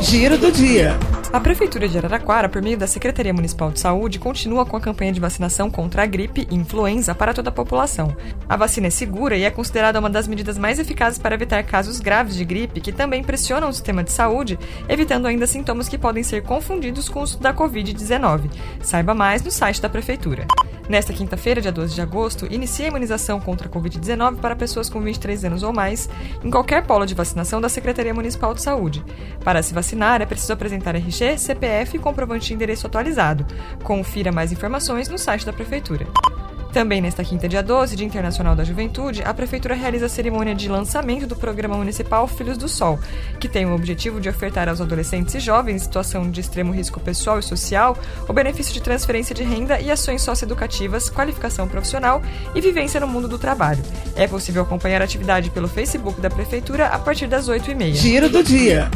Giro do dia. A Prefeitura de Araraquara, por meio da Secretaria Municipal de Saúde, continua com a campanha de vacinação contra a gripe e influenza para toda a população. A vacina é segura e é considerada uma das medidas mais eficazes para evitar casos graves de gripe, que também pressionam o sistema de saúde, evitando ainda sintomas que podem ser confundidos com os da Covid-19. Saiba mais no site da Prefeitura. Nesta quinta-feira, dia 12 de agosto, inicia a imunização contra a Covid-19 para pessoas com 23 anos ou mais em qualquer polo de vacinação da Secretaria Municipal de Saúde. Para se vacinar, é preciso apresentar RG, CPF e comprovante de endereço atualizado. Confira mais informações no site da Prefeitura. Também nesta quinta, dia 12, Dia Internacional da Juventude, a Prefeitura realiza a cerimônia de lançamento do Programa Municipal Filhos do Sol, que tem o objetivo de ofertar aos adolescentes e jovens em situação de extremo risco pessoal e social o benefício de transferência de renda e ações socioeducativas, qualificação profissional e vivência no mundo do trabalho. É possível acompanhar a atividade pelo Facebook da Prefeitura a partir das 8h30. Giro do dia.